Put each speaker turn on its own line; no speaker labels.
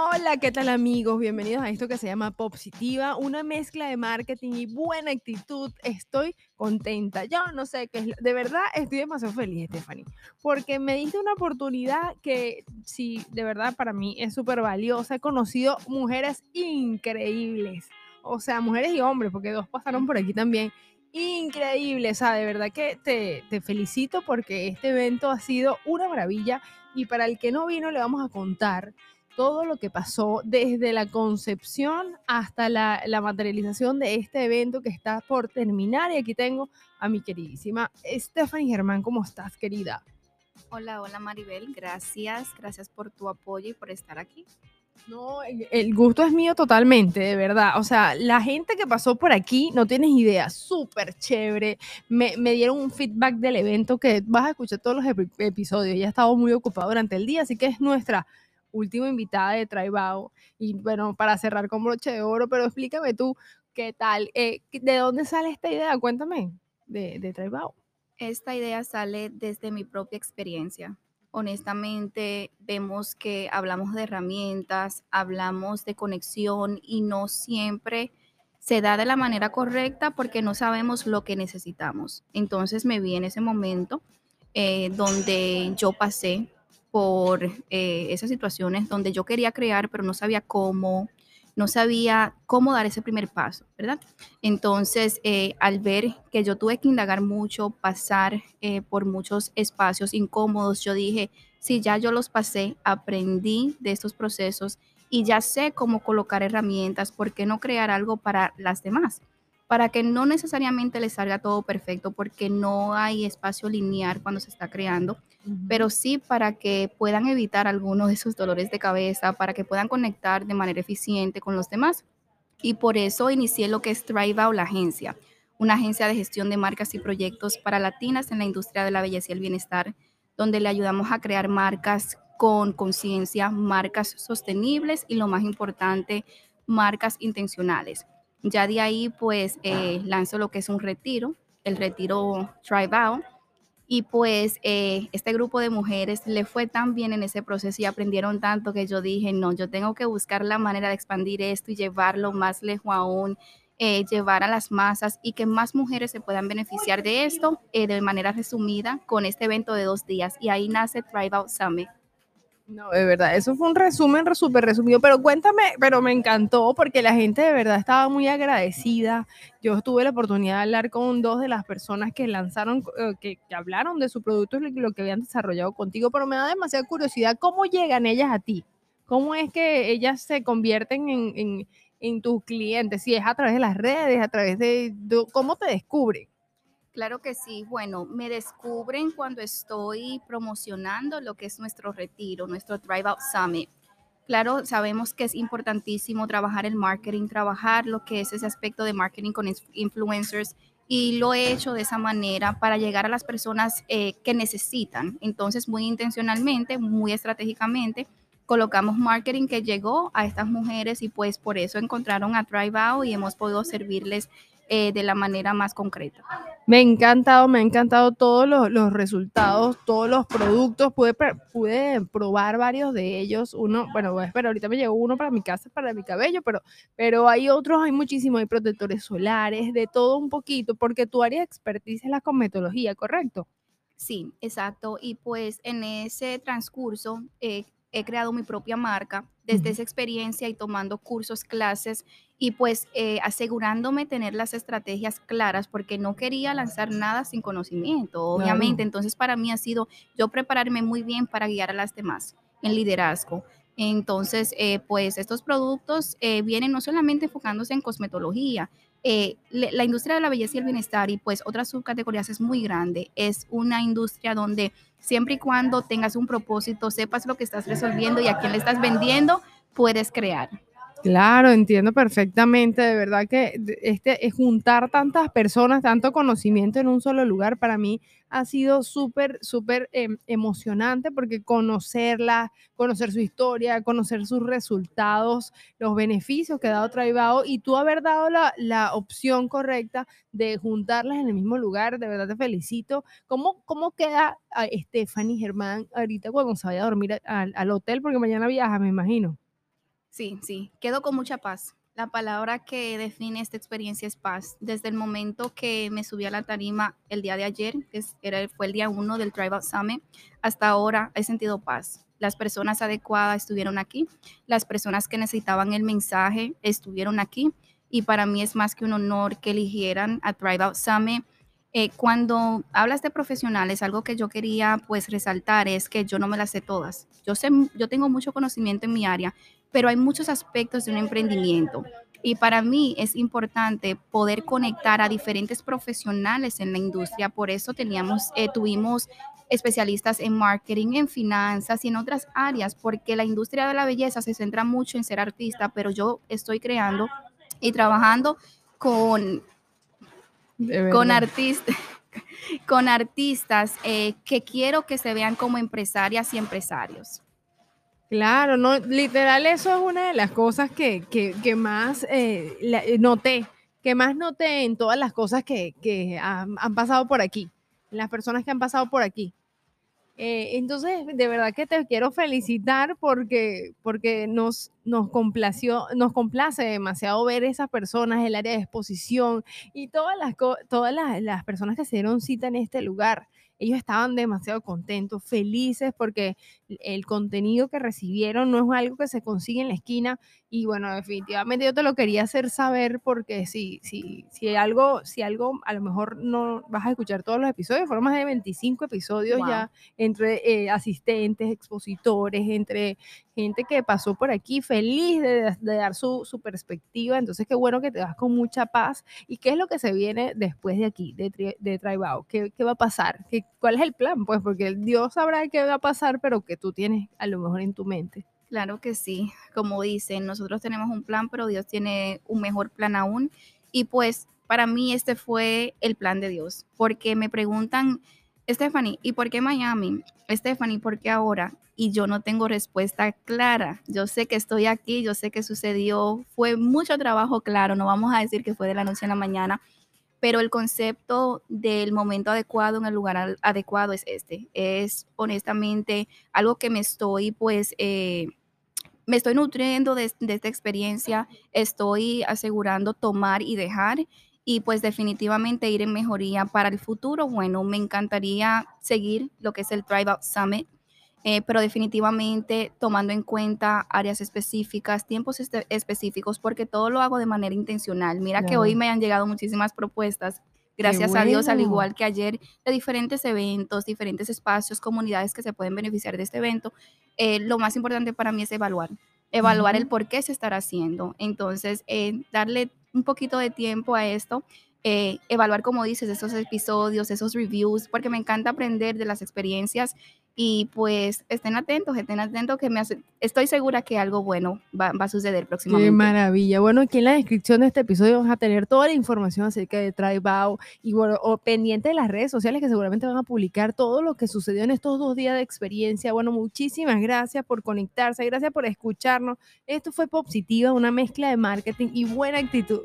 Hola, ¿qué tal amigos? Bienvenidos a esto que se llama Positiva, una mezcla de marketing y buena actitud. Estoy contenta. Yo no sé qué es, de verdad estoy demasiado feliz, Stephanie, porque me diste una oportunidad que sí, de verdad para mí es súper valiosa. He conocido mujeres increíbles, o sea, mujeres y hombres, porque dos pasaron por aquí también. Increíble, o sea, de verdad que te, te felicito porque este evento ha sido una maravilla y para el que no vino le vamos a contar todo lo que pasó desde la concepción hasta la, la, materialización de este evento que está por terminar. Y aquí tengo a mi queridísima Stephanie Germán. ¿Cómo estás, querida?
Hola, hola Maribel. Gracias, gracias por tu apoyo y por estar aquí.
No, el gusto es mío totalmente, de verdad. O sea, la gente que pasó por aquí, no tienes idea, súper chévere. Me, me, dieron un feedback del evento que vas a escuchar todos los episodios. Ya he estado muy ocupado durante el día, así que es nuestra última invitada de Traibao. Y bueno, para cerrar con broche de oro, pero explícame tú, ¿qué tal? Eh, ¿De dónde sale esta idea? Cuéntame de, de Traibao.
Esta idea sale desde mi propia experiencia. Honestamente, vemos que hablamos de herramientas, hablamos de conexión y no siempre se da de la manera correcta porque no sabemos lo que necesitamos. Entonces me vi en ese momento eh, donde yo pasé por eh, esas situaciones donde yo quería crear, pero no sabía cómo, no sabía cómo dar ese primer paso, ¿verdad? Entonces, eh, al ver que yo tuve que indagar mucho, pasar eh, por muchos espacios incómodos, yo dije, si ya yo los pasé, aprendí de estos procesos y ya sé cómo colocar herramientas, ¿por qué no crear algo para las demás? Para que no necesariamente les salga todo perfecto, porque no hay espacio lineal cuando se está creando pero sí para que puedan evitar algunos de esos dolores de cabeza, para que puedan conectar de manera eficiente con los demás. Y por eso inicié lo que es Thrive la agencia, una agencia de gestión de marcas y proyectos para latinas en la industria de la belleza y el bienestar, donde le ayudamos a crear marcas con conciencia, marcas sostenibles y lo más importante, marcas intencionales. Ya de ahí, pues, eh, lanzo lo que es un retiro, el retiro Thrive Out, y pues eh, este grupo de mujeres le fue tan bien en ese proceso y aprendieron tanto que yo dije, no, yo tengo que buscar la manera de expandir esto y llevarlo más lejos aún, eh, llevar a las masas y que más mujeres se puedan beneficiar de esto eh, de manera resumida con este evento de dos días. Y ahí nace Thrive Out Summit.
No, de verdad, eso fue un resumen súper resumido, pero cuéntame, pero me encantó porque la gente de verdad estaba muy agradecida. Yo tuve la oportunidad de hablar con dos de las personas que lanzaron, eh, que, que hablaron de su producto y lo que habían desarrollado contigo, pero me da demasiada curiosidad cómo llegan ellas a ti, cómo es que ellas se convierten en, en, tus clientes, si es a través de las redes, a través de, de cómo te descubren.
Claro que sí. Bueno, me descubren cuando estoy promocionando lo que es nuestro retiro, nuestro Drive Out Summit. Claro, sabemos que es importantísimo trabajar el marketing, trabajar lo que es ese aspecto de marketing con influencers y lo he hecho de esa manera para llegar a las personas eh, que necesitan. Entonces, muy intencionalmente, muy estratégicamente, colocamos marketing que llegó a estas mujeres y pues por eso encontraron a Drive Out y hemos podido servirles eh, de la manera más concreta.
Me ha encantado, me ha encantado todos los, los resultados, todos los productos. Pude, pude probar varios de ellos. Uno, bueno, pero ahorita me llegó uno para mi casa, para mi cabello, pero, pero hay otros, hay muchísimos, hay protectores solares, de todo un poquito, porque tu área de expertise es la cosmetología, ¿correcto?
Sí, exacto. Y pues en ese transcurso eh, he creado mi propia marca desde esa experiencia y tomando cursos, clases y pues eh, asegurándome tener las estrategias claras porque no quería lanzar nada sin conocimiento, obviamente. Entonces para mí ha sido yo prepararme muy bien para guiar a las demás en liderazgo. Entonces, eh, pues estos productos eh, vienen no solamente enfocándose en cosmetología, la industria de la belleza y el bienestar y pues otras subcategorías es muy grande. Es una industria donde siempre y cuando tengas un propósito, sepas lo que estás resolviendo y a quién le estás vendiendo, puedes crear.
Claro, entiendo perfectamente. De verdad que este es juntar tantas personas, tanto conocimiento en un solo lugar, para mí ha sido súper, súper em, emocionante porque conocerla, conocer su historia, conocer sus resultados, los beneficios que ha dado Traibao y tú haber dado la, la, opción correcta de juntarlas en el mismo lugar, de verdad te felicito. ¿Cómo, cómo queda Stephanie Germán ahorita cuando se vaya a dormir al hotel? Porque mañana viaja, me imagino.
Sí, sí, quedo con mucha paz. La palabra que define esta experiencia es paz. Desde el momento que me subí a la tarima el día de ayer, que era, fue el día uno del Tribal Summit, hasta ahora he sentido paz. Las personas adecuadas estuvieron aquí, las personas que necesitaban el mensaje estuvieron aquí y para mí es más que un honor que eligieran a Tribal Summit. Eh, cuando hablas de profesionales, algo que yo quería pues resaltar es que yo no me las sé todas. Yo sé, yo tengo mucho conocimiento en mi área, pero hay muchos aspectos de un emprendimiento. Y para mí es importante poder conectar a diferentes profesionales en la industria. Por eso teníamos, eh, tuvimos especialistas en marketing, en finanzas y en otras áreas, porque la industria de la belleza se centra mucho en ser artista, pero yo estoy creando y trabajando con, con artistas con artistas eh, que quiero que se vean como empresarias y empresarios.
Claro, no, literal, eso es una de las cosas que, más eh, eh, noté, que más noté en todas las cosas que, han, pasado por aquí, las personas que han pasado por aquí. Eh, entonces, de verdad que te quiero felicitar porque, porque nos, nos complació, nos complace demasiado ver esas personas, el área de exposición y todas las, todas las, las personas que se dieron cita en este lugar ellos estaban demasiado contentos, felices, porque el contenido que recibieron no es algo que se consigue en la esquina. Y bueno, definitivamente yo te lo quería hacer saber porque si, si, si algo, si algo, a lo mejor no vas a escuchar todos los episodios, fueron más de 25 episodios ya entre eh, asistentes, expositores, entre gente que pasó por aquí feliz de, dar su, su, perspectiva. Entonces, qué bueno que te vas con mucha paz. ¿Y qué es lo que se viene después de aquí, de, de Traibao? ¿Qué, ¿Qué, va a pasar? ¿Qué, ¿Cuál es el plan? Pues porque Dios sabrá qué va a pasar, pero que tú tienes a lo mejor en tu mente.
Claro que sí, como dicen, nosotros tenemos un plan, pero Dios tiene un mejor plan aún. Y pues para mí este fue el plan de Dios, porque me preguntan, Stephanie, ¿y por qué Miami? Stephanie, ¿por qué ahora? Y yo no tengo respuesta clara. Yo sé que estoy aquí, yo sé que sucedió, fue mucho trabajo, claro, no vamos a decir que fue de la noche a la mañana, pero el concepto del momento adecuado en el lugar adecuado es este. Es honestamente algo que me estoy pues... Eh, me estoy nutriendo de, esta experiencia, estoy asegurando tomar y dejar y pues definitivamente ir en mejoría para el futuro. Bueno, me encantaría seguir lo que es el Tribal Summit eh, pero definitivamente tomando en cuenta áreas específicas, tiempos este, específicos, porque todo lo hago de manera intencional. Mira que hoy me han llegado muchísimas propuestas, gracias a Dios, al igual que ayer, de diferentes eventos, diferentes espacios, comunidades que se pueden beneficiar de este evento. Eh, lo más importante para mí es evaluar, evaluar el por qué se estará haciendo. Entonces, eh, darle un poquito de tiempo a esto eh, evaluar, como dices, esos episodios, esos reviews, porque me encanta aprender de las experiencias y pues estén atentos, estén atentos que me hace, estoy segura que algo bueno va, a suceder próximamente.
Qué maravilla. Bueno, aquí en la descripción de este episodio vamos a tener toda la información acerca de Tribao y bueno, o pendiente de las redes sociales que seguramente van a publicar todo lo que sucedió en estos dos días de experiencia. Bueno, muchísimas gracias por conectarse, gracias por escucharnos. Esto fue Positiva, una mezcla de marketing y buena actitud.